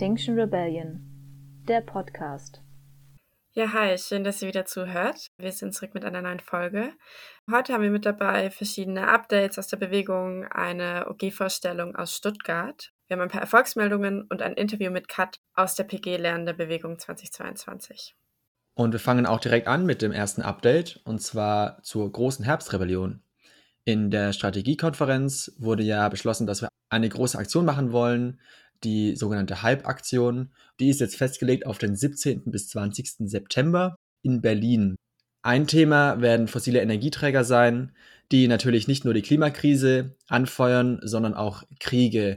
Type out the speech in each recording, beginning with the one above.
Extinction Rebellion, der Podcast. Ja, hi, schön, dass ihr wieder zuhört. Wir sind zurück mit einer neuen Folge. Heute haben wir mit dabei verschiedene Updates aus der Bewegung, eine OG-Vorstellung aus Stuttgart. Wir haben ein paar Erfolgsmeldungen und ein Interview mit Kat aus der PG-Lernende Bewegung 2022. Und wir fangen auch direkt an mit dem ersten Update, und zwar zur großen Herbstrebellion. In der Strategiekonferenz wurde ja beschlossen, dass wir eine große Aktion machen wollen, die sogenannte Hype-Aktion. Die ist jetzt festgelegt auf den 17. bis 20. September in Berlin. Ein Thema werden fossile Energieträger sein, die natürlich nicht nur die Klimakrise anfeuern, sondern auch Kriege.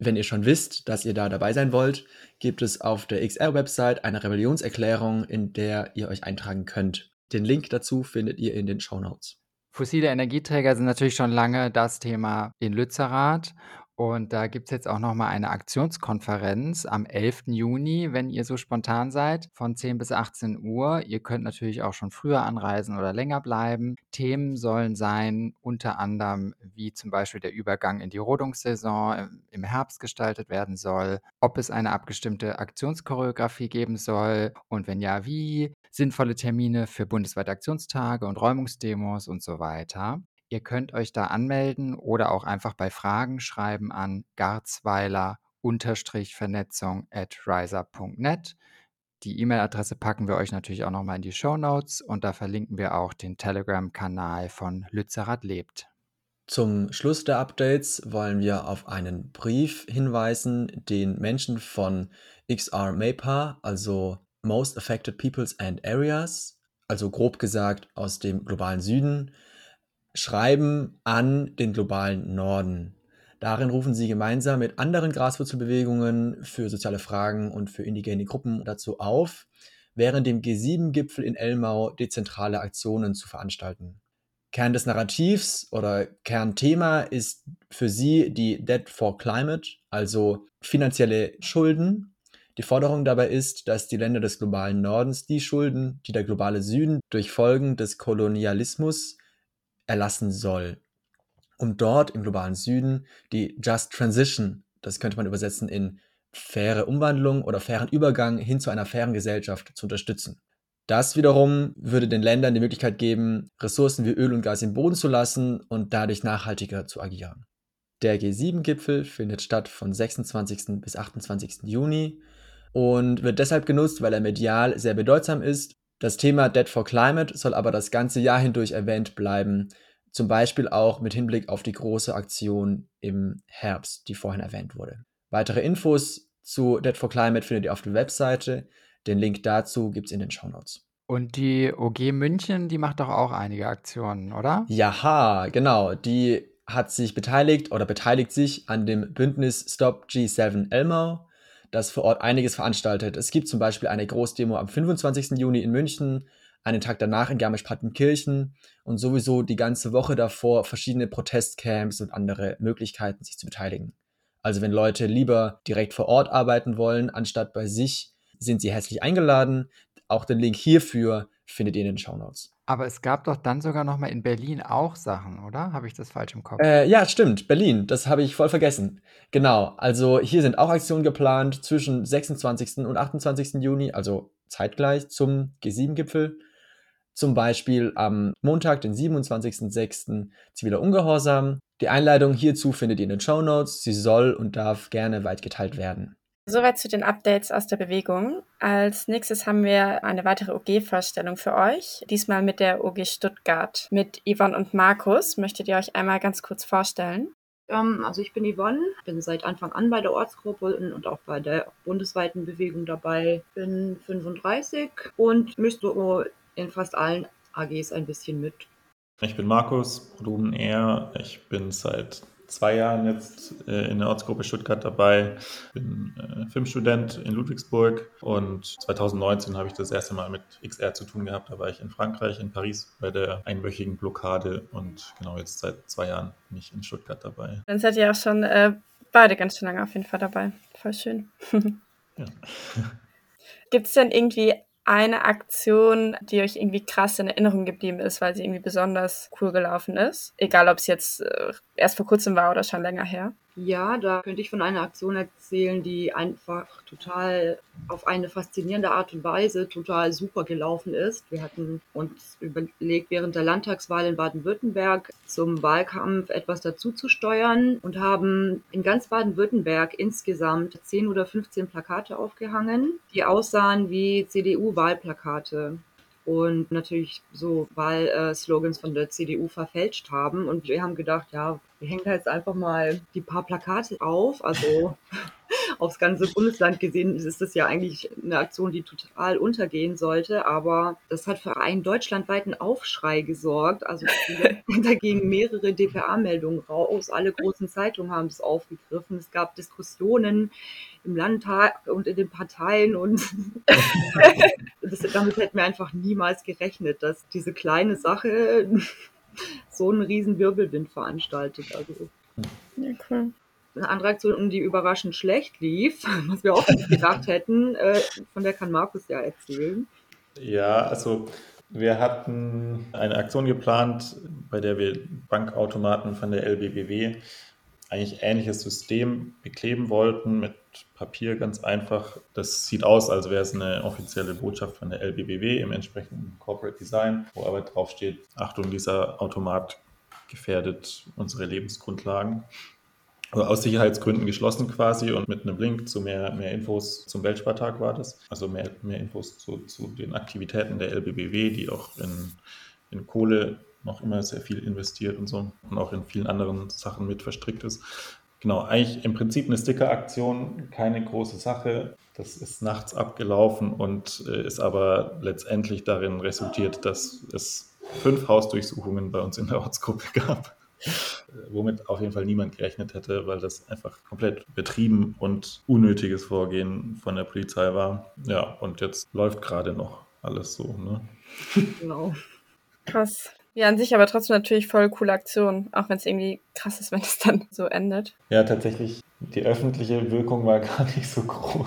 Wenn ihr schon wisst, dass ihr da dabei sein wollt, gibt es auf der XR-Website eine Rebellionserklärung, in der ihr euch eintragen könnt. Den Link dazu findet ihr in den Show Notes. Fossile Energieträger sind natürlich schon lange das Thema in Lützerath. Und da gibt es jetzt auch nochmal eine Aktionskonferenz am 11. Juni, wenn ihr so spontan seid, von 10 bis 18 Uhr. Ihr könnt natürlich auch schon früher anreisen oder länger bleiben. Themen sollen sein, unter anderem, wie zum Beispiel der Übergang in die Rodungssaison im Herbst gestaltet werden soll, ob es eine abgestimmte Aktionschoreografie geben soll und wenn ja, wie, sinnvolle Termine für bundesweite Aktionstage und Räumungsdemos und so weiter. Ihr könnt euch da anmelden oder auch einfach bei Fragen schreiben an garzweiler-vernetzung at riser.net. Die E-Mail-Adresse packen wir euch natürlich auch nochmal in die Show Notes und da verlinken wir auch den Telegram-Kanal von Lützerath lebt. Zum Schluss der Updates wollen wir auf einen Brief hinweisen, den Menschen von XR MAPA, also Most Affected Peoples and Areas, also grob gesagt aus dem globalen Süden, schreiben an den globalen Norden. Darin rufen sie gemeinsam mit anderen Graswurzelbewegungen für soziale Fragen und für indigene Gruppen dazu auf, während dem G7-Gipfel in Elmau dezentrale Aktionen zu veranstalten. Kern des Narrativs oder Kernthema ist für sie die Debt for Climate, also finanzielle Schulden. Die Forderung dabei ist, dass die Länder des globalen Nordens die Schulden, die der globale Süden durch Folgen des Kolonialismus erlassen soll, um dort im globalen Süden die Just Transition, das könnte man übersetzen in faire Umwandlung oder fairen Übergang hin zu einer fairen Gesellschaft zu unterstützen. Das wiederum würde den Ländern die Möglichkeit geben, Ressourcen wie Öl und Gas im Boden zu lassen und dadurch nachhaltiger zu agieren. Der G7-Gipfel findet statt von 26. bis 28. Juni und wird deshalb genutzt, weil er medial sehr bedeutsam ist das Thema Dead for Climate soll aber das ganze Jahr hindurch erwähnt bleiben, zum Beispiel auch mit Hinblick auf die große Aktion im Herbst, die vorhin erwähnt wurde. Weitere Infos zu Dead for Climate findet ihr auf der Webseite. Den Link dazu gibt es in den Show Notes. Und die OG München, die macht doch auch einige Aktionen, oder? Jaha, genau. Die hat sich beteiligt oder beteiligt sich an dem Bündnis Stop G7 Elmau das vor Ort einiges veranstaltet. Es gibt zum Beispiel eine Großdemo am 25. Juni in München, einen Tag danach in Garmisch-Partenkirchen und sowieso die ganze Woche davor verschiedene Protestcamps und andere Möglichkeiten, sich zu beteiligen. Also wenn Leute lieber direkt vor Ort arbeiten wollen, anstatt bei sich, sind sie herzlich eingeladen. Auch den Link hierfür findet ihr in den Show Notes. Aber es gab doch dann sogar noch mal in Berlin auch Sachen, oder? Habe ich das falsch im Kopf? Äh, ja, stimmt. Berlin. Das habe ich voll vergessen. Genau. Also hier sind auch Aktionen geplant zwischen 26. und 28. Juni, also zeitgleich zum G7-Gipfel. Zum Beispiel am Montag, den 27.06. ziviler Ungehorsam. Die Einleitung hierzu findet ihr in den Show Notes. Sie soll und darf gerne weit geteilt werden. Soweit zu den Updates aus der Bewegung. Als nächstes haben wir eine weitere OG-Vorstellung für euch. Diesmal mit der OG Stuttgart. Mit Yvonne und Markus. Möchtet ihr euch einmal ganz kurz vorstellen? Ähm, also ich bin Yvonne, bin seit Anfang an bei der Ortsgruppe und auch bei der bundesweiten Bewegung dabei. Bin 35 und mische in fast allen AGs ein bisschen mit. Ich bin Markus, Ruben Ehr. Ich bin seit zwei Jahren jetzt äh, in der Ortsgruppe Stuttgart dabei. Bin äh, Filmstudent in Ludwigsburg und 2019 habe ich das erste Mal mit XR zu tun gehabt. Da war ich in Frankreich, in Paris bei der einwöchigen Blockade und genau jetzt seit zwei Jahren bin ich in Stuttgart dabei. Dann seid ihr auch schon äh, beide ganz schön lange auf jeden Fall dabei. Voll schön. ja. Gibt es denn irgendwie eine Aktion, die euch irgendwie krass in Erinnerung geblieben ist, weil sie irgendwie besonders cool gelaufen ist? Egal, ob es jetzt äh, erst vor kurzem war oder schon länger her. Ja, da könnte ich von einer Aktion erzählen, die einfach total auf eine faszinierende Art und Weise total super gelaufen ist. Wir hatten uns überlegt, während der Landtagswahl in Baden-Württemberg zum Wahlkampf etwas dazu zu steuern und haben in ganz Baden-Württemberg insgesamt 10 oder 15 Plakate aufgehangen, die aussahen wie CDU-Wahlplakate und natürlich so Wahlslogans von der CDU verfälscht haben. Und wir haben gedacht, ja, wir hängen da jetzt einfach mal die paar Plakate auf. Also aufs ganze Bundesland gesehen ist das ja eigentlich eine Aktion, die total untergehen sollte. Aber das hat für einen deutschlandweiten Aufschrei gesorgt. Also da gingen mehrere DPA-Meldungen raus. Alle großen Zeitungen haben es aufgegriffen. Es gab Diskussionen im Landtag und in den Parteien und das, damit hätten wir einfach niemals gerechnet, dass diese kleine Sache so einen riesen Wirbelwind veranstaltet. Also, ja, cool. Eine andere Aktion, die überraschend schlecht lief, was wir auch nicht gedacht hätten, äh, von der kann Markus ja erzählen. Ja, also wir hatten eine Aktion geplant, bei der wir Bankautomaten von der LBBW eigentlich ähnliches System bekleben wollten mit Papier ganz einfach. Das sieht aus, als wäre es eine offizielle Botschaft von der LBBW im entsprechenden Corporate Design, wo aber drauf steht, Achtung, dieser Automat gefährdet unsere Lebensgrundlagen. Also aus Sicherheitsgründen geschlossen quasi und mit einem Link zu mehr, mehr Infos zum Weltspartag war das. Also mehr, mehr Infos zu, zu den Aktivitäten der LBBW, die auch in, in Kohle noch immer sehr viel investiert und so und auch in vielen anderen Sachen mit verstrickt ist. Genau, eigentlich im Prinzip eine Sticker-Aktion, keine große Sache. Das ist nachts abgelaufen und äh, ist aber letztendlich darin resultiert, dass es fünf Hausdurchsuchungen bei uns in der Ortsgruppe gab. Äh, womit auf jeden Fall niemand gerechnet hätte, weil das einfach komplett betrieben und unnötiges Vorgehen von der Polizei war. Ja, und jetzt läuft gerade noch alles so. Ne? Genau. Krass. Ja, an sich aber trotzdem natürlich voll coole Aktion, auch wenn es irgendwie krass ist, wenn es dann so endet. Ja, tatsächlich, die öffentliche Wirkung war gar nicht so groß.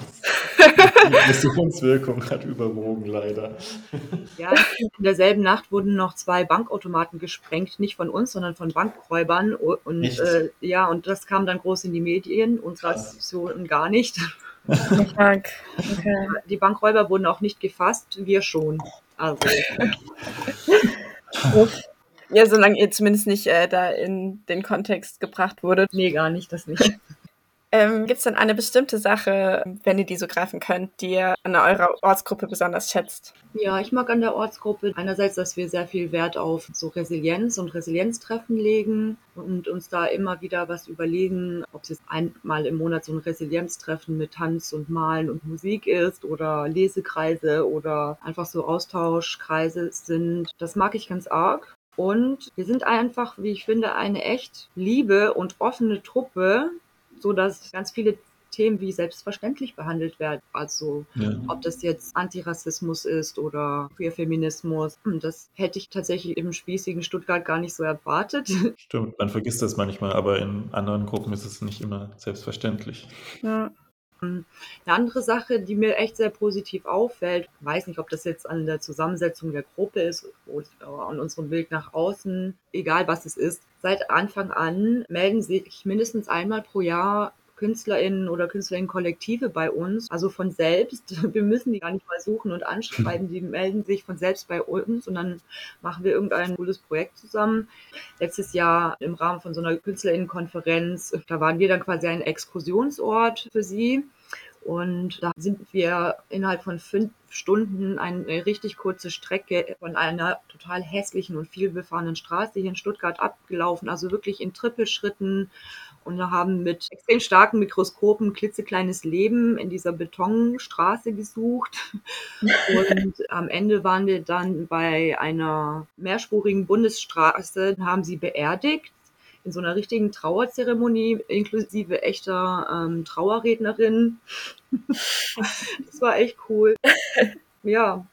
die Missionswirkung hat überwogen, leider. Ja, in derselben Nacht wurden noch zwei Bankautomaten gesprengt, nicht von uns, sondern von Bankräubern. Und äh, ja, und das kam dann groß in die Medien, unsere Aktion gar nicht. Okay. Die Bankräuber wurden auch nicht gefasst, wir schon. Also. Ja, solange ihr zumindest nicht äh, da in den Kontext gebracht wurdet. Nee, gar nicht, das nicht. Ähm, Gibt es denn eine bestimmte Sache, wenn ihr die so greifen könnt, die ihr an eurer Ortsgruppe besonders schätzt? Ja, ich mag an der Ortsgruppe einerseits, dass wir sehr viel Wert auf so Resilienz und Resilienztreffen legen und uns da immer wieder was überlegen, ob es jetzt einmal im Monat so ein Resilienztreffen mit Tanz und Malen und Musik ist oder Lesekreise oder einfach so Austauschkreise sind. Das mag ich ganz arg. Und wir sind einfach, wie ich finde, eine echt liebe und offene Truppe, so dass ganz viele Themen wie selbstverständlich behandelt werden. Also ja. ob das jetzt Antirassismus ist oder Queerfeminismus. Das hätte ich tatsächlich im spießigen Stuttgart gar nicht so erwartet. Stimmt, man vergisst das manchmal, aber in anderen Gruppen ist es nicht immer selbstverständlich. Ja. Eine andere Sache, die mir echt sehr positiv auffällt, weiß nicht, ob das jetzt an der Zusammensetzung der Gruppe ist oder an unserem Bild nach außen, egal was es ist. Seit Anfang an melden sich mindestens einmal pro Jahr KünstlerInnen oder KünstlerInnen-Kollektive bei uns, also von selbst. Wir müssen die gar nicht mal suchen und anschreiben, die melden sich von selbst bei uns und dann machen wir irgendein cooles Projekt zusammen. Letztes Jahr im Rahmen von so einer KünstlerInnen-Konferenz, da waren wir dann quasi ein Exkursionsort für sie. Und da sind wir innerhalb von fünf Stunden eine richtig kurze Strecke von einer total hässlichen und vielbefahrenen Straße hier in Stuttgart abgelaufen. Also wirklich in Trippelschritten und haben mit extrem starken Mikroskopen klitzekleines Leben in dieser Betonstraße gesucht. Und am Ende waren wir dann bei einer mehrspurigen Bundesstraße, haben sie beerdigt in so einer richtigen Trauerzeremonie inklusive echter ähm, Trauerrednerin. das war echt cool. Ja,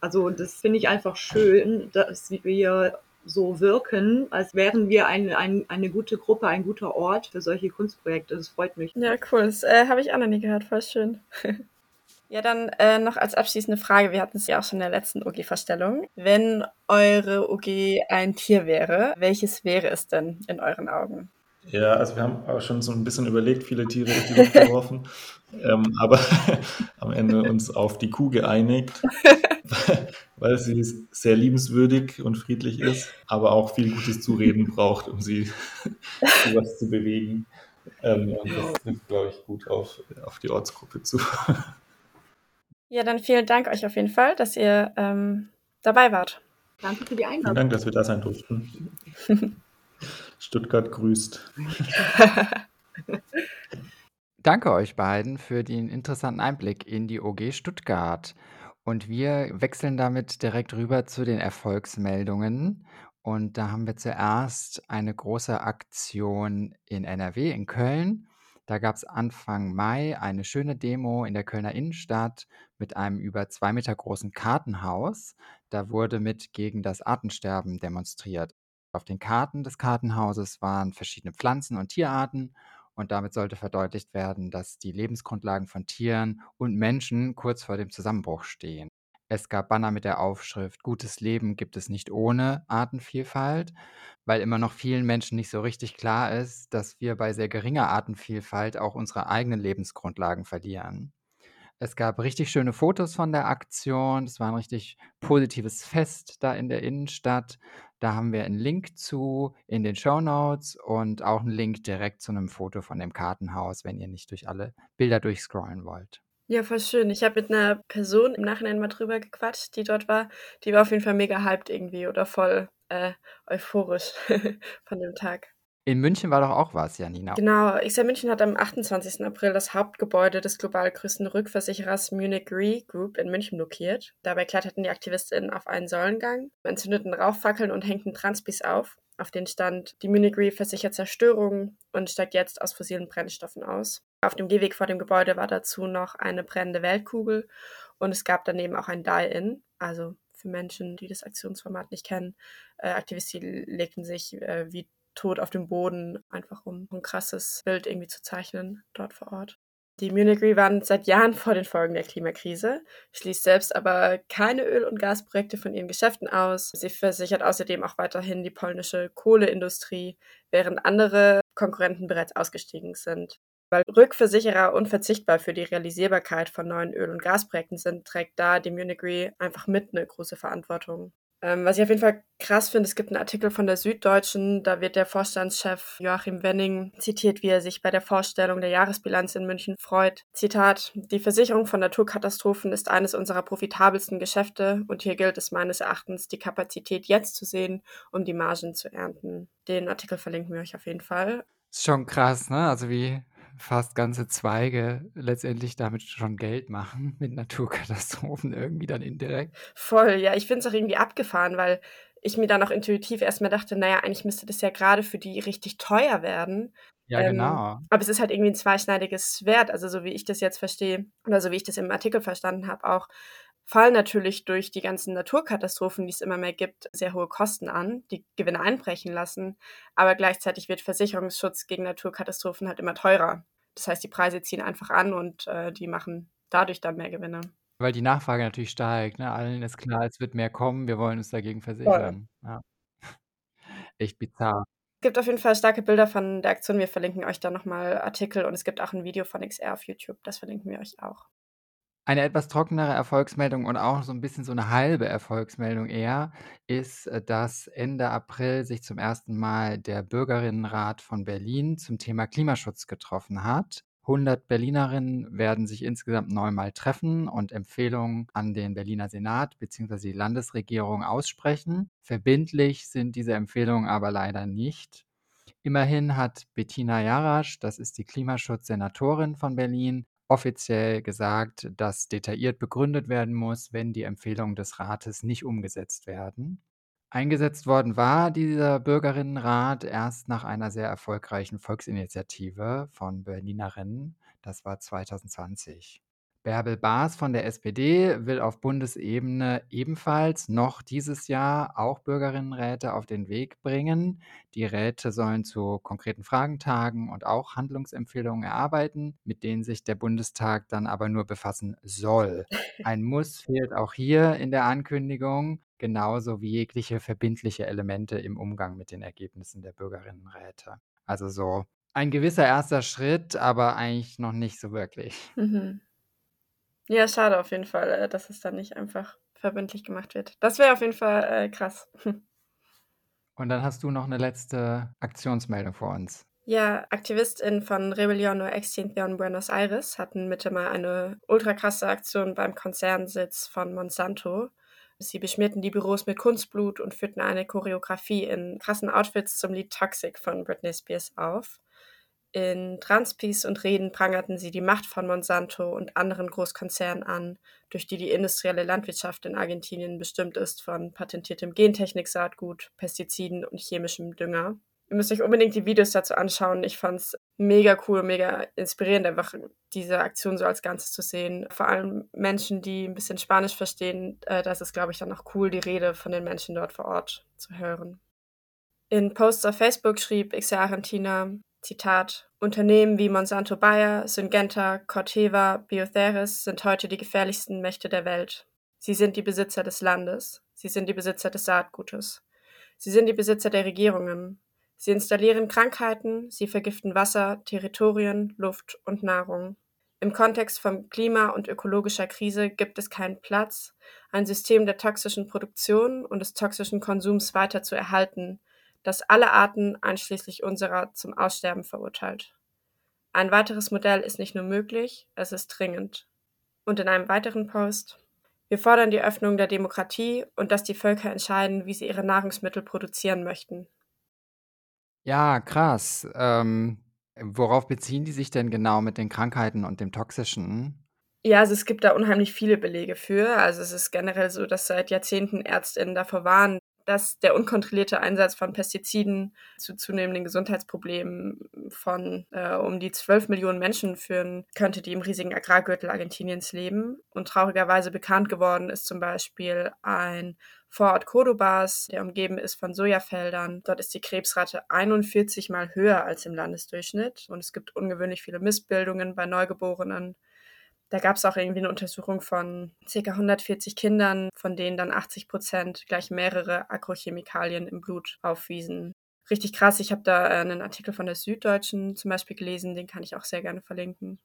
also das finde ich einfach schön, dass wir so wirken, als wären wir eine, ein, eine gute Gruppe, ein guter Ort für solche Kunstprojekte. Das freut mich. Ja, cool. Das äh, habe ich auch noch nie gehört. Voll schön. ja, dann äh, noch als abschließende Frage. Wir hatten es ja auch schon in der letzten OG-Vorstellung. Wenn eure OG ein Tier wäre, welches wäre es denn in euren Augen? Ja, also wir haben auch schon so ein bisschen überlegt, viele Tiere in die Luft geworfen, ähm, aber am Ende uns auf die Kuh geeinigt, weil sie sehr liebenswürdig und friedlich ist, aber auch viel gutes Zureden braucht, um sie zu was zu bewegen. Ähm, und das trifft, glaube ich, gut auf, auf die Ortsgruppe zu. Ja, dann vielen Dank euch auf jeden Fall, dass ihr ähm, dabei wart. Danke für die Einladung. Vielen Dank, dass wir da sein durften. Stuttgart grüßt. Danke euch beiden für den interessanten Einblick in die OG Stuttgart. Und wir wechseln damit direkt rüber zu den Erfolgsmeldungen. Und da haben wir zuerst eine große Aktion in NRW, in Köln. Da gab es Anfang Mai eine schöne Demo in der Kölner Innenstadt mit einem über zwei Meter großen Kartenhaus. Da wurde mit gegen das Artensterben demonstriert. Auf den Karten des Kartenhauses waren verschiedene Pflanzen und Tierarten und damit sollte verdeutlicht werden, dass die Lebensgrundlagen von Tieren und Menschen kurz vor dem Zusammenbruch stehen. Es gab Banner mit der Aufschrift Gutes Leben gibt es nicht ohne Artenvielfalt, weil immer noch vielen Menschen nicht so richtig klar ist, dass wir bei sehr geringer Artenvielfalt auch unsere eigenen Lebensgrundlagen verlieren. Es gab richtig schöne Fotos von der Aktion. Es war ein richtig positives Fest da in der Innenstadt. Da haben wir einen Link zu in den Show Notes und auch einen Link direkt zu einem Foto von dem Kartenhaus, wenn ihr nicht durch alle Bilder durchscrollen wollt. Ja, voll schön. Ich habe mit einer Person im Nachhinein mal drüber gequatscht, die dort war. Die war auf jeden Fall mega hyped irgendwie oder voll äh, euphorisch von dem Tag. In München war doch auch was, Janina. Genau, XR München hat am 28. April das Hauptgebäude des global größten Rückversicherers Munich Re Group in München blockiert. Dabei kletterten die AktivistInnen auf einen Säulengang, entzündeten Rauchfackeln und hängten Transpis auf. Auf den stand, die Munich Re versichert Zerstörung und steigt jetzt aus fossilen Brennstoffen aus. Auf dem Gehweg vor dem Gebäude war dazu noch eine brennende Weltkugel und es gab daneben auch ein Die-In, also für Menschen, die das Aktionsformat nicht kennen. Äh, Aktivisten legten sich äh, wie tot auf dem Boden, einfach um ein krasses Bild irgendwie zu zeichnen dort vor Ort. Die Munich Re warnt seit Jahren vor den Folgen der Klimakrise, schließt selbst aber keine Öl- und Gasprojekte von ihren Geschäften aus. Sie versichert außerdem auch weiterhin die polnische Kohleindustrie, während andere Konkurrenten bereits ausgestiegen sind. Weil Rückversicherer unverzichtbar für die Realisierbarkeit von neuen Öl- und Gasprojekten sind, trägt da die Munich Re einfach mit eine große Verantwortung. Ähm, was ich auf jeden Fall krass finde, es gibt einen Artikel von der Süddeutschen, da wird der Vorstandschef Joachim Wenning zitiert, wie er sich bei der Vorstellung der Jahresbilanz in München freut. Zitat, die Versicherung von Naturkatastrophen ist eines unserer profitabelsten Geschäfte und hier gilt es meines Erachtens, die Kapazität jetzt zu sehen, um die Margen zu ernten. Den Artikel verlinken wir euch auf jeden Fall. Ist schon krass, ne? Also wie fast ganze Zweige letztendlich damit schon Geld machen mit Naturkatastrophen irgendwie dann indirekt. Voll, ja, ich finde es auch irgendwie abgefahren, weil ich mir dann auch intuitiv erstmal dachte, naja, eigentlich müsste das ja gerade für die richtig teuer werden. Ja, Ähm, genau. aber es ist halt irgendwie ein zweischneidiges Schwert, also so wie ich das jetzt verstehe oder so wie ich das im Artikel verstanden habe, auch fallen natürlich durch die ganzen Naturkatastrophen, die es immer mehr gibt, sehr hohe Kosten an, die Gewinne einbrechen lassen. Aber gleichzeitig wird Versicherungsschutz gegen Naturkatastrophen halt immer teurer. Das heißt, die Preise ziehen einfach an und äh, die machen dadurch dann mehr Gewinne. Weil die Nachfrage natürlich steigt, ne? Allen ist klar, es wird mehr kommen, wir wollen uns dagegen versichern. Ja. Echt bizarr. Es gibt auf jeden Fall starke Bilder von der Aktion. Wir verlinken euch da nochmal Artikel und es gibt auch ein Video von XR auf YouTube. Das verlinken wir euch auch. Eine etwas trockenere Erfolgsmeldung und auch so ein bisschen so eine halbe Erfolgsmeldung eher, ist, äh, dass Ende April sich zum ersten Mal der Bürgerinnenrat von Berlin zum Thema Klimaschutz getroffen hat. 100 Berlinerinnen werden sich insgesamt neunmal treffen und Empfehlungen an den Berliner Senat bzw. die Landesregierung aussprechen. Verbindlich sind diese Empfehlungen aber leider nicht. Immerhin hat Bettina Jarasch, das ist die Klimaschutzsenatorin von Berlin, offiziell gesagt, dass detailliert begründet werden muss, wenn die Empfehlungen des Rates nicht umgesetzt werden. Eingesetzt worden war dieser Bürgerinnenrat erst nach einer sehr erfolgreichen Volksinitiative von Berlinerinnen. Das war 2020. Bärbel Baas von der SPD will auf Bundesebene ebenfalls noch dieses Jahr auch Bürgerinnenräte auf den Weg bringen. Die Räte sollen zu konkreten Fragen tagen und auch Handlungsempfehlungen erarbeiten, mit denen sich der Bundestag dann aber nur befassen soll. Ein Muss fehlt auch hier in der Ankündigung, genauso wie jegliche verbindliche Elemente im Umgang mit den Ergebnissen der Bürgerinnenräte. Also so ein gewisser erster Schritt, aber eigentlich noch nicht so wirklich. Mhm. Ja, schade auf jeden Fall, äh, dass es dann nicht einfach verbindlich gemacht wird. Das wäre auf jeden Fall äh, krass. Und dann hast du noch eine letzte Aktionsmeldung vor uns. Ja, AktivistInnen von Rebelión o Extinción Buenos Aires hatten Mitte mal eine ultra krasse Aktion beim Konzernsitz von Monsanto. Sie beschmierten die Büros mit Kunstblut und führten eine Choreografie in krassen Outfits zum Lied Toxic von Britney Spears auf. In Transpiece und Reden prangerten sie die Macht von Monsanto und anderen Großkonzernen an, durch die die industrielle Landwirtschaft in Argentinien bestimmt ist von patentiertem Gentechnik-Saatgut, Pestiziden und chemischem Dünger. Ihr müsst euch unbedingt die Videos dazu anschauen. Ich fand es mega cool, mega inspirierend, einfach diese Aktion so als Ganzes zu sehen. Vor allem Menschen, die ein bisschen Spanisch verstehen, äh, das ist, glaube ich, dann auch cool, die Rede von den Menschen dort vor Ort zu hören. In Posts auf Facebook schrieb XR Argentina, Zitat, Unternehmen wie Monsanto Bayer, Syngenta, Corteva, Biotheris sind heute die gefährlichsten Mächte der Welt. Sie sind die Besitzer des Landes. Sie sind die Besitzer des Saatgutes. Sie sind die Besitzer der Regierungen. Sie installieren Krankheiten, sie vergiften Wasser, Territorien, Luft und Nahrung. Im Kontext von Klima- und ökologischer Krise gibt es keinen Platz, ein System der toxischen Produktion und des toxischen Konsums weiter zu erhalten, das alle Arten einschließlich unserer zum Aussterben verurteilt. Ein weiteres Modell ist nicht nur möglich, es ist dringend. Und in einem weiteren Post wir fordern die Öffnung der Demokratie und dass die Völker entscheiden, wie sie ihre Nahrungsmittel produzieren möchten. Ja, krass. Ähm, worauf beziehen die sich denn genau mit den Krankheiten und dem Toxischen? Ja, also es gibt da unheimlich viele Belege für. Also es ist generell so, dass seit Jahrzehnten Ärztinnen davor warnen, dass der unkontrollierte Einsatz von Pestiziden zu zunehmenden Gesundheitsproblemen von äh, um die 12 Millionen Menschen führen könnte, die im riesigen Agrargürtel Argentiniens leben. Und traurigerweise bekannt geworden ist zum Beispiel ein Vorort Cordobas, der umgeben ist von Sojafeldern. Dort ist die Krebsrate 41 mal höher als im Landesdurchschnitt und es gibt ungewöhnlich viele Missbildungen bei Neugeborenen. Da gab es auch irgendwie eine Untersuchung von ca. 140 Kindern, von denen dann 80 Prozent gleich mehrere Agrochemikalien im Blut aufwiesen. Richtig krass. Ich habe da äh, einen Artikel von der Süddeutschen zum Beispiel gelesen, den kann ich auch sehr gerne verlinken.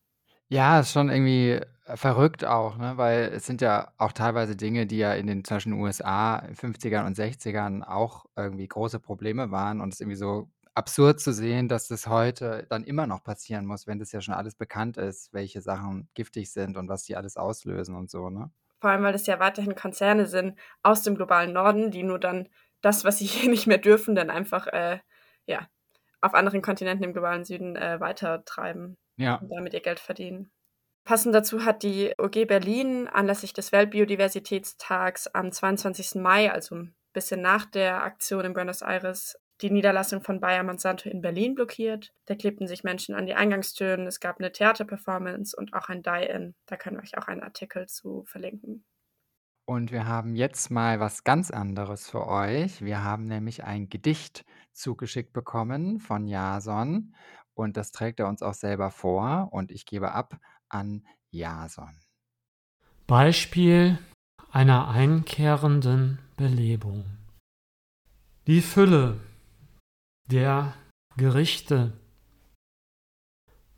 Ja, ist schon irgendwie äh, verrückt auch, ne? Weil es sind ja auch teilweise Dinge, die ja in den zum Beispiel USA in 50ern und 60ern auch irgendwie große Probleme waren und es irgendwie so absurd zu sehen, dass das heute dann immer noch passieren muss, wenn das ja schon alles bekannt ist, welche Sachen giftig sind und was die alles auslösen und so, ne? Vor allem, weil das ja weiterhin Konzerne sind aus dem globalen Norden, die nur dann das, was sie hier nicht mehr dürfen, dann einfach äh, ja, auf anderen Kontinenten im globalen Süden äh, weitertreiben Ja. und damit ihr Geld verdienen. Passend dazu hat die OG Berlin anlässlich des Weltbiodiversitätstags am 22. Mai, also ein bisschen nach der Aktion in Buenos Aires, die Niederlassung von Bayer Monsanto in Berlin blockiert. Da klebten sich Menschen an die Eingangstüren. Es gab eine Theaterperformance und auch ein Die-In. Da können wir euch auch einen Artikel zu verlinken. Und wir haben jetzt mal was ganz anderes für euch. Wir haben nämlich ein Gedicht zugeschickt bekommen von Jason und das trägt er uns auch selber vor und ich gebe ab an Jason. Beispiel einer einkehrenden Belebung. Die Fülle der Gerichte,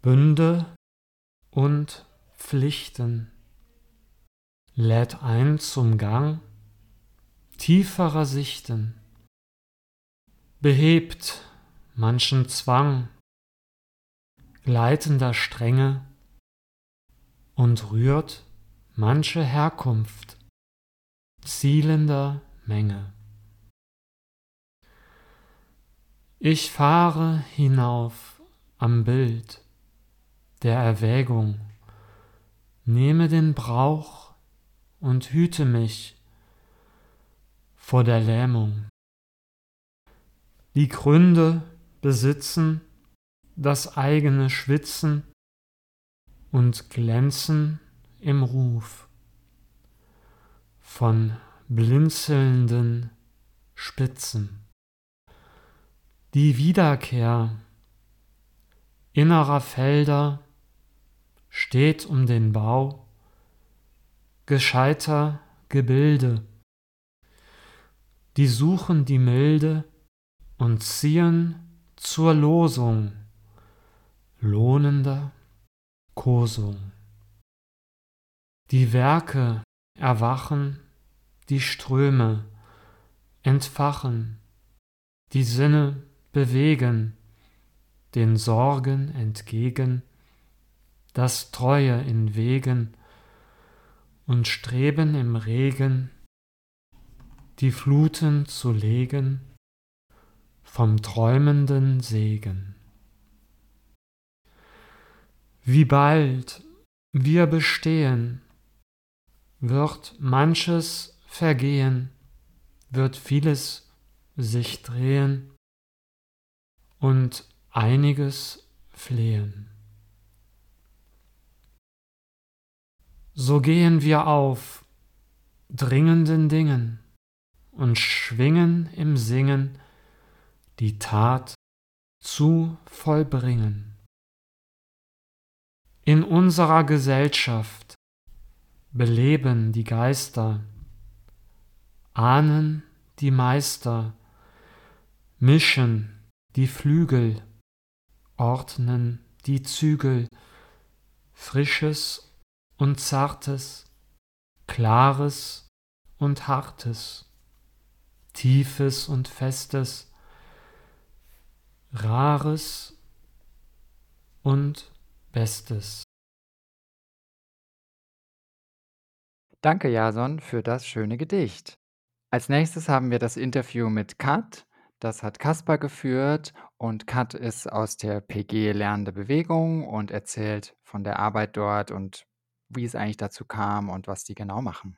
Bünde und Pflichten. Lädt ein zum Gang tieferer Sichten, behebt manchen Zwang gleitender Stränge und rührt manche Herkunft zielender Menge. Ich fahre hinauf am Bild der Erwägung, nehme den Brauch und hüte mich vor der Lähmung. Die Gründe besitzen das eigene Schwitzen und glänzen im Ruf von blinzelnden Spitzen. Die Wiederkehr innerer Felder steht um den Bau gescheiter Gebilde, die suchen die Milde und ziehen zur Losung, lohnender Kosung. Die Werke erwachen, die Ströme entfachen, die Sinne bewegen, den Sorgen entgegen, das Treue in Wegen und Streben im Regen, die Fluten zu legen, vom träumenden Segen. Wie bald wir bestehen, wird manches vergehen, wird vieles sich drehen und einiges flehen. So gehen wir auf dringenden Dingen und schwingen im Singen die Tat zu vollbringen. In unserer Gesellschaft beleben die Geister, ahnen die Meister, mischen die Flügel, ordnen die Zügel, Frisches und Zartes, Klares und Hartes, Tiefes und Festes, Rares und Bestes. Danke, Jason, für das schöne Gedicht. Als nächstes haben wir das Interview mit Kat. Das hat Kaspar geführt und Kat ist aus der PG Lernende Bewegung und erzählt von der Arbeit dort und wie es eigentlich dazu kam und was die genau machen.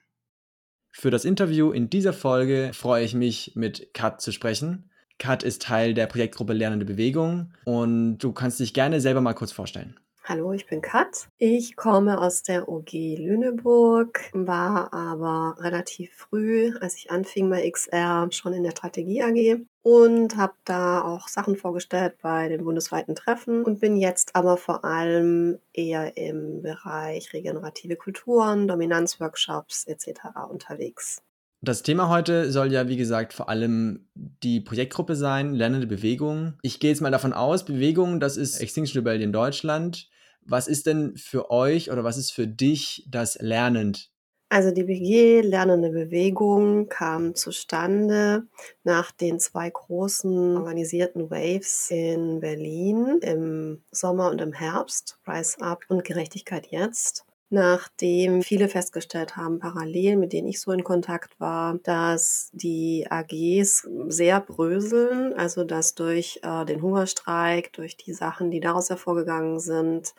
Für das Interview in dieser Folge freue ich mich, mit Kat zu sprechen. Kat ist Teil der Projektgruppe Lernende Bewegung und du kannst dich gerne selber mal kurz vorstellen. Hallo, ich bin Kat. Ich komme aus der OG Lüneburg, war aber relativ früh, als ich anfing bei XR, schon in der Strategie AG und habe da auch Sachen vorgestellt bei den bundesweiten Treffen und bin jetzt aber vor allem eher im Bereich regenerative Kulturen, Dominanzworkshops etc. unterwegs. Das Thema heute soll ja, wie gesagt, vor allem die Projektgruppe sein, Lernende Bewegung. Ich gehe jetzt mal davon aus, Bewegung, das ist Extinction Rebellion Deutschland. Was ist denn für euch oder was ist für dich das Lernend? Also die BG Lernende Bewegung kam zustande nach den zwei großen organisierten Waves in Berlin im Sommer und im Herbst, Rise Up und Gerechtigkeit jetzt nachdem viele festgestellt haben, parallel, mit denen ich so in Kontakt war, dass die AGs sehr bröseln, also dass durch äh, den Hungerstreik, durch die Sachen, die daraus hervorgegangen sind,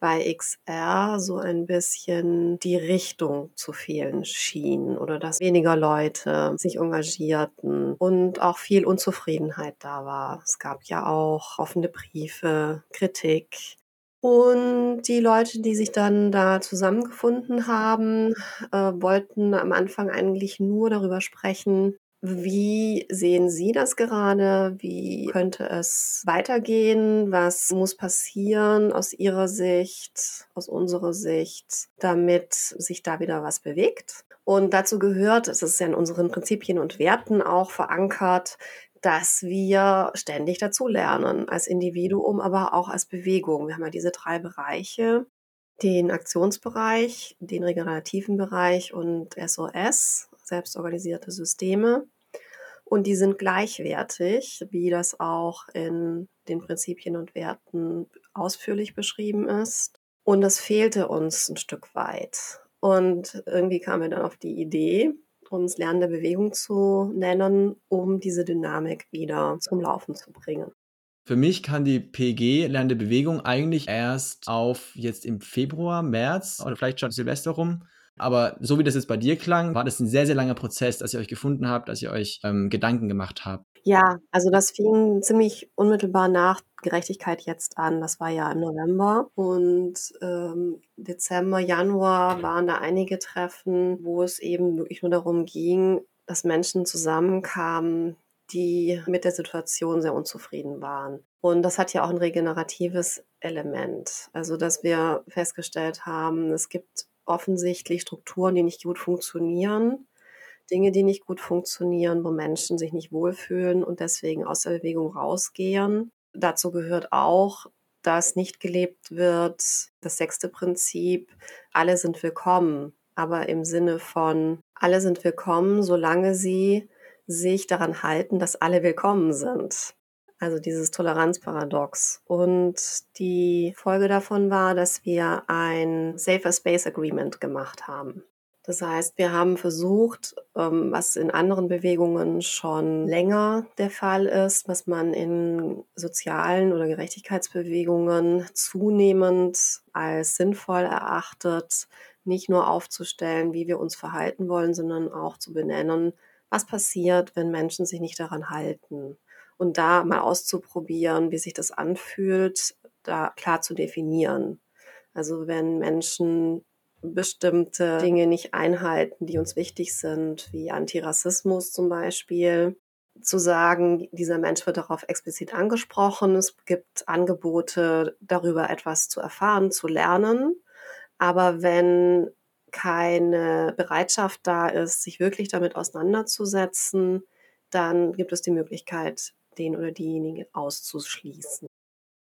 bei XR so ein bisschen die Richtung zu fehlen schien oder dass weniger Leute sich engagierten und auch viel Unzufriedenheit da war. Es gab ja auch offene Briefe, Kritik, und die Leute, die sich dann da zusammengefunden haben, äh, wollten am Anfang eigentlich nur darüber sprechen, wie sehen Sie das gerade? Wie könnte es weitergehen? Was muss passieren aus Ihrer Sicht, aus unserer Sicht, damit sich da wieder was bewegt? Und dazu gehört, es ist ja in unseren Prinzipien und Werten auch verankert, dass wir ständig dazulernen, als Individuum, aber auch als Bewegung. Wir haben ja diese drei Bereiche, den Aktionsbereich, den regenerativen Bereich und SOS, selbstorganisierte Systeme. Und die sind gleichwertig, wie das auch in den Prinzipien und Werten ausführlich beschrieben ist. Und das fehlte uns ein Stück weit. Und irgendwie kamen wir dann auf die Idee, uns lernende Bewegung zu nennen, um diese Dynamik wieder zum Laufen zu bringen. Für mich kann die PG Lernende Bewegung eigentlich erst auf jetzt im Februar, März oder vielleicht schon Silvester rum. Aber so wie das jetzt bei dir klang, war das ein sehr, sehr langer Prozess, dass ihr euch gefunden habt, dass ihr euch ähm, Gedanken gemacht habt. Ja, also das fing ziemlich unmittelbar nach Gerechtigkeit jetzt an. Das war ja im November und ähm, Dezember, Januar waren da einige Treffen, wo es eben wirklich nur darum ging, dass Menschen zusammenkamen, die mit der Situation sehr unzufrieden waren. Und das hat ja auch ein regeneratives Element. Also, dass wir festgestellt haben, es gibt offensichtlich Strukturen, die nicht gut funktionieren Dinge, die nicht gut funktionieren, wo Menschen sich nicht wohlfühlen und deswegen aus der Bewegung rausgehen. Dazu gehört auch, dass nicht gelebt wird, das sechste Prinzip, alle sind willkommen, aber im Sinne von, alle sind willkommen, solange sie sich daran halten, dass alle willkommen sind. Also dieses Toleranzparadox. Und die Folge davon war, dass wir ein Safer Space Agreement gemacht haben. Das heißt, wir haben versucht, ähm, was in anderen Bewegungen schon länger der Fall ist, was man in sozialen oder Gerechtigkeitsbewegungen zunehmend als sinnvoll erachtet, nicht nur aufzustellen, wie wir uns verhalten wollen, sondern auch zu benennen, was passiert, wenn Menschen sich nicht daran halten und da mal auszuprobieren, wie sich das anfühlt, da klar zu definieren. Also wenn Menschen bestimmte Dinge nicht einhalten, die uns wichtig sind, wie Antirassismus zum Beispiel, zu sagen, dieser Mensch wird darauf explizit angesprochen, es gibt Angebote, darüber etwas zu erfahren, zu lernen. Aber wenn keine Bereitschaft da ist, sich wirklich damit auseinanderzusetzen, dann gibt es die Möglichkeit, den oder diejenige auszuschließen.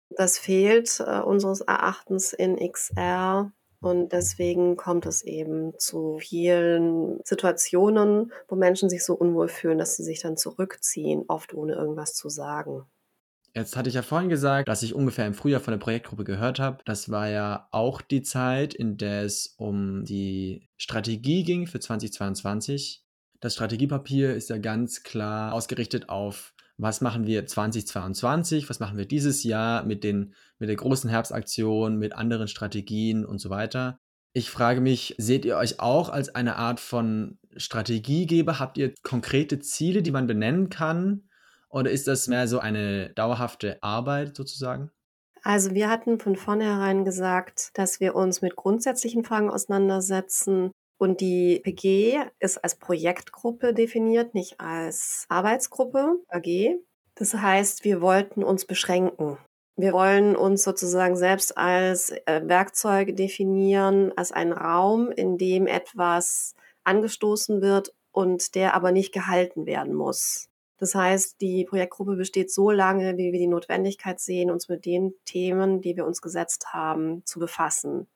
Das fehlt äh, unseres Erachtens in XR und deswegen kommt es eben zu vielen Situationen, wo Menschen sich so unwohl fühlen, dass sie sich dann zurückziehen, oft ohne irgendwas zu sagen. Jetzt hatte ich ja vorhin gesagt, dass ich ungefähr im Frühjahr von der Projektgruppe gehört habe. Das war ja auch die Zeit, in der es um die Strategie ging für 2022. Das Strategiepapier ist ja ganz klar ausgerichtet auf was machen wir 2022, was machen wir dieses Jahr mit, den, mit der großen Herbstaktion, mit anderen Strategien und so weiter. Ich frage mich, seht ihr euch auch als eine Art von Strategiegeber? Habt ihr konkrete Ziele, die man benennen kann? Oder ist das mehr so eine dauerhafte Arbeit sozusagen? Also wir hatten von vornherein gesagt, dass wir uns mit grundsätzlichen Fragen auseinandersetzen, und die PG ist als Projektgruppe definiert, nicht als Arbeitsgruppe, AG. Das heißt, wir wollten uns beschränken. Wir wollen uns sozusagen selbst als äh, Werkzeuge definieren, als einen Raum, in dem etwas angestoßen wird und der aber nicht gehalten werden muss. Das heißt, die Projektgruppe besteht so lange, wie wir die Notwendigkeit sehen, uns mit den Themen, die wir uns gesetzt haben, zu befassen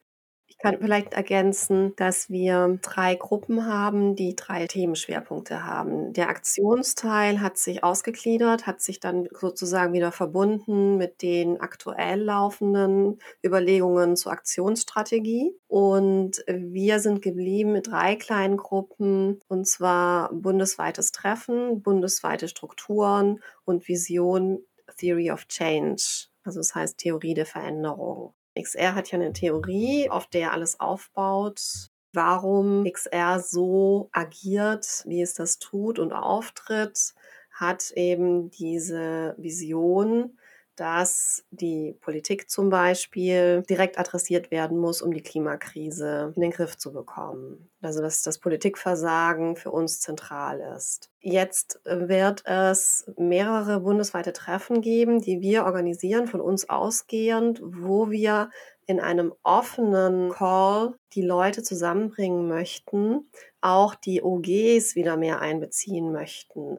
kann vielleicht ergänzen, dass wir drei Gruppen haben, die drei Themenschwerpunkte haben. Der Aktionsteil hat sich ausgegliedert, hat sich dann sozusagen wieder verbunden mit den aktuell laufenden Überlegungen zur Aktionsstrategie. Und wir sind geblieben mit drei kleinen Gruppen, und zwar bundesweites Treffen, bundesweite Strukturen und Vision Theory of Change. Also das heißt Theorie der Veränderung. XR hat ja eine Theorie, auf der alles aufbaut. Warum XR so agiert, wie es das tut und auftritt, hat eben diese Vision, dass die Politik zum Beispiel direkt adressiert werden muss, um die Klimakrise in den Griff zu bekommen. Also dass das Politikversagen für uns zentral ist. Jetzt wird es mehrere bundesweite Treffen geben, die wir organisieren, von uns ausgehend, wo wir in einem offenen Call die Leute zusammenbringen möchten, auch die OGs wieder mehr einbeziehen möchten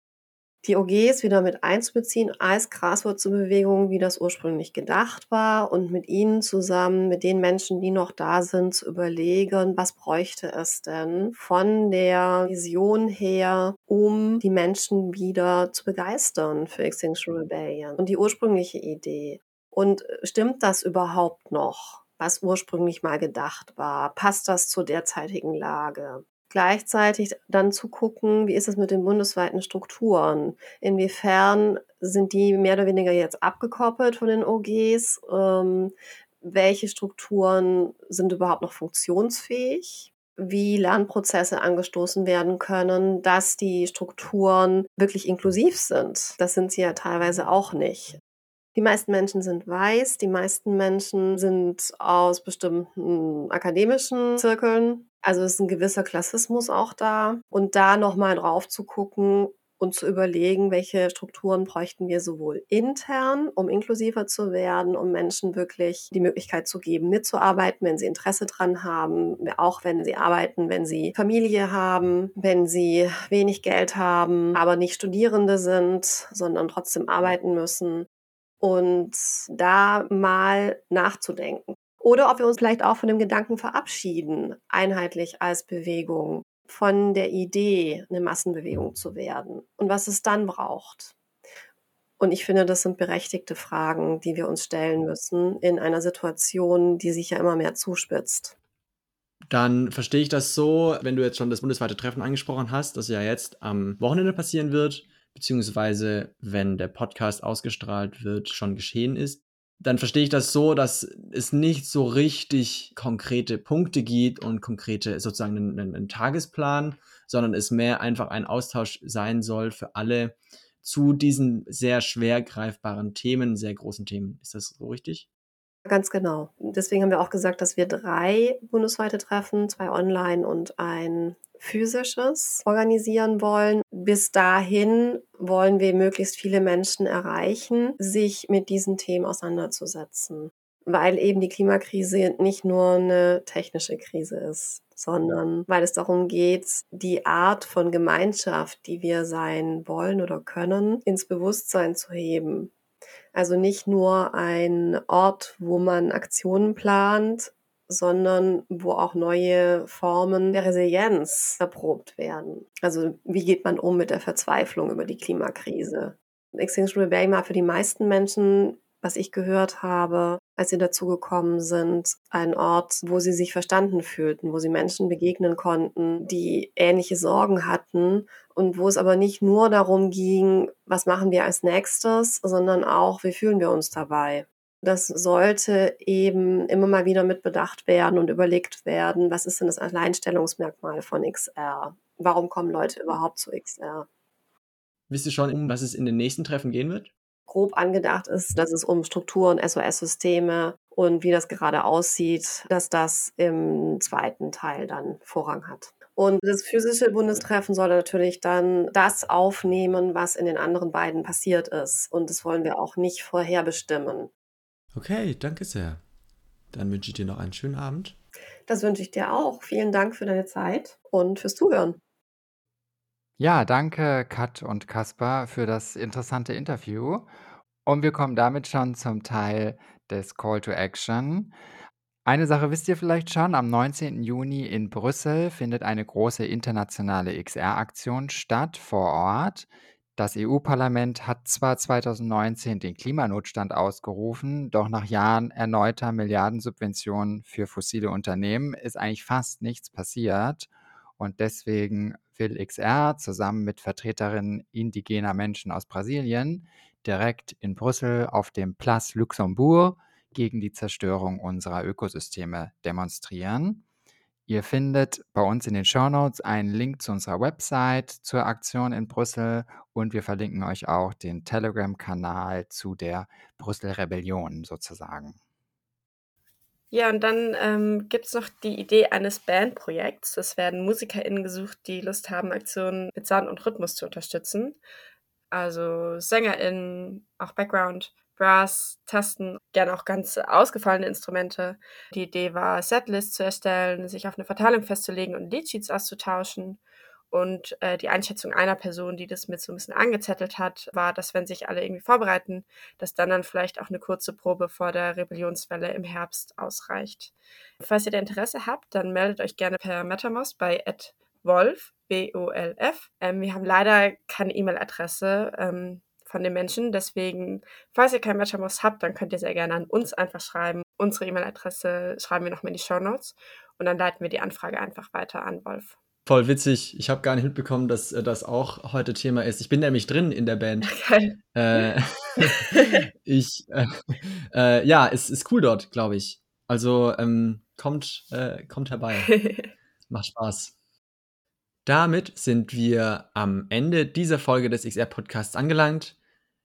die OGs wieder mit einzubeziehen als Graswurzelbewegung, wie das ursprünglich gedacht war und mit ihnen zusammen, mit den Menschen, die noch da sind, zu überlegen, was bräuchte es denn von der Vision her, um die Menschen wieder zu begeistern für Extinction Rebellion und die ursprüngliche Idee. Und äh, stimmt das überhaupt noch? was ursprünglich mal gedacht war? Passt das zur derzeitigen Lage? Gleichzeitig dann zu gucken, wie ist es mit den bundesweiten Strukturen? Inwiefern sind die mehr oder weniger jetzt abgekoppelt von den OGs? Ähm, welche Strukturen sind überhaupt noch funktionsfähig? Wie Lernprozesse angestoßen werden können, dass die Strukturen wirklich inklusiv sind. Das sind sie ja teilweise auch nicht. Die meisten Menschen sind weiß, die meisten Menschen sind aus bestimmten akademischen Zirkeln also ist ein gewisser Klassismus auch da. Und da nochmal drauf zu gucken und zu überlegen, welche Strukturen bräuchten wir sowohl intern, um inklusiver zu werden, um Menschen wirklich die Möglichkeit zu geben, mitzuarbeiten, wenn sie Interesse dran haben, auch wenn sie arbeiten, wenn sie Familie haben, wenn sie wenig Geld haben, aber nicht Studierende sind, sondern trotzdem arbeiten müssen und da mal nachzudenken. Oder ob wir uns vielleicht auch von dem Gedanken verabschieden, einheitlich als Bewegung, von der Idee, eine Massenbewegung zu werden und was es dann braucht. Und ich finde, das sind berechtigte Fragen, die wir uns stellen müssen in einer Situation, die sich ja immer mehr zuspitzt. Dann verstehe ich das so, wenn du jetzt schon das bundesweite Treffen angesprochen hast, das ja jetzt am Wochenende passieren wird, beziehungsweise wenn der Podcast ausgestrahlt wird, schon geschehen ist. Dann verstehe ich das so, dass es nicht so richtig konkrete Punkte gibt und konkrete sozusagen einen, einen Tagesplan, sondern es mehr einfach ein Austausch sein soll für alle zu diesen sehr schwer greifbaren Themen, sehr großen Themen. Ist das so richtig? Ganz genau. Deswegen haben wir auch gesagt, dass wir drei bundesweite Treffen, zwei online und ein physisches organisieren wollen. Bis dahin wollen wir möglichst viele Menschen erreichen, sich mit diesen Themen auseinanderzusetzen, weil eben die Klimakrise nicht nur eine technische Krise ist, sondern weil es darum geht, die Art von Gemeinschaft, die wir sein wollen oder können, ins Bewusstsein zu heben. Also nicht nur ein Ort, wo man Aktionen plant, sondern wo auch neue Formen der Resilienz erprobt werden. Also wie geht man um mit der Verzweiflung über die Klimakrise? Extinction Rebellion war für die meisten Menschen, was ich gehört habe, als sie dazugekommen sind, ein Ort, wo sie sich verstanden fühlten, wo sie Menschen begegnen konnten, die ähnliche Sorgen hatten und wo es aber nicht nur darum ging, was machen wir als nächstes, sondern auch, wie fühlen wir uns dabei. Das sollte eben immer mal wieder mit bedacht werden und überlegt werden, was ist denn das Alleinstellungsmerkmal von XR? Warum kommen Leute überhaupt zu XR? Wisst ihr schon, um was es in den nächsten Treffen gehen wird? Grob angedacht ist, dass es um Strukturen, SOS-Systeme und wie das gerade aussieht, dass das im zweiten Teil dann Vorrang hat. Und das physische Bundestreffen soll natürlich dann das aufnehmen, was in den anderen beiden passiert ist. Und das wollen wir auch nicht vorherbestimmen. Okay, danke sehr. Dann wünsche ich dir noch einen schönen Abend. Das wünsche ich dir auch. Vielen Dank für deine Zeit und fürs Zuhören. Ja, danke Kat und Kaspar für das interessante Interview. Und wir kommen damit schon zum Teil des Call to Action. Eine Sache wisst ihr vielleicht schon, am 19. Juni in Brüssel findet eine große internationale XR-Aktion statt vor Ort. Das EU-Parlament hat zwar 2019 den Klimanotstand ausgerufen, doch nach Jahren erneuter Milliardensubventionen für fossile Unternehmen ist eigentlich fast nichts passiert. Und deswegen will XR zusammen mit Vertreterinnen indigener Menschen aus Brasilien direkt in Brüssel auf dem Place Luxembourg gegen die Zerstörung unserer Ökosysteme demonstrieren. Ihr findet bei uns in den Shownotes einen Link zu unserer Website zur Aktion in Brüssel und wir verlinken euch auch den Telegram-Kanal zu der Brüssel-Rebellion sozusagen. Ja, und dann ähm, gibt es noch die Idee eines Bandprojekts. Es werden MusikerInnen gesucht, die Lust haben, Aktionen mit Sound und Rhythmus zu unterstützen. Also SängerInnen, auch Background Brass, Tasten, gerne auch ganz ausgefallene Instrumente. Die Idee war, Setlists zu erstellen, sich auf eine Verteilung festzulegen und Leadsheets auszutauschen. Und äh, die Einschätzung einer Person, die das mit so ein bisschen angezettelt hat, war, dass wenn sich alle irgendwie vorbereiten, dass dann dann vielleicht auch eine kurze Probe vor der Rebellionswelle im Herbst ausreicht. Falls ihr da Interesse habt, dann meldet euch gerne per MetaMost bei Wolf, B-O-L-F. Ähm, wir haben leider keine E-Mail-Adresse. Ähm, von den Menschen. Deswegen, falls ihr kein MetaMost habt, dann könnt ihr sehr gerne an uns einfach schreiben. Unsere E-Mail-Adresse schreiben wir nochmal in die Show Notes und dann leiten wir die Anfrage einfach weiter an Wolf. Voll witzig. Ich habe gar nicht mitbekommen, dass äh, das auch heute Thema ist. Ich bin nämlich drin in der Band. Geil. Äh, ich, äh, äh, ja, es ist cool dort, glaube ich. Also ähm, kommt, äh, kommt herbei. Macht Spaß. Damit sind wir am Ende dieser Folge des XR-Podcasts angelangt.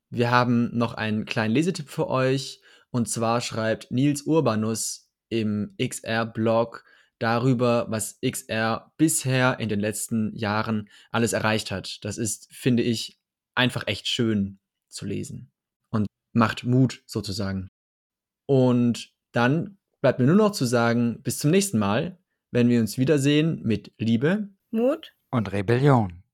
Wir haben noch einen kleinen Lesetipp für euch. Und zwar schreibt Nils Urbanus im XR-Blog darüber, was XR bisher in den letzten Jahren alles erreicht hat. Das ist, finde ich, einfach echt schön zu lesen und macht Mut sozusagen. Und dann bleibt mir nur noch zu sagen, bis zum nächsten Mal, wenn wir uns wiedersehen mit Liebe, Mut und Rebellion.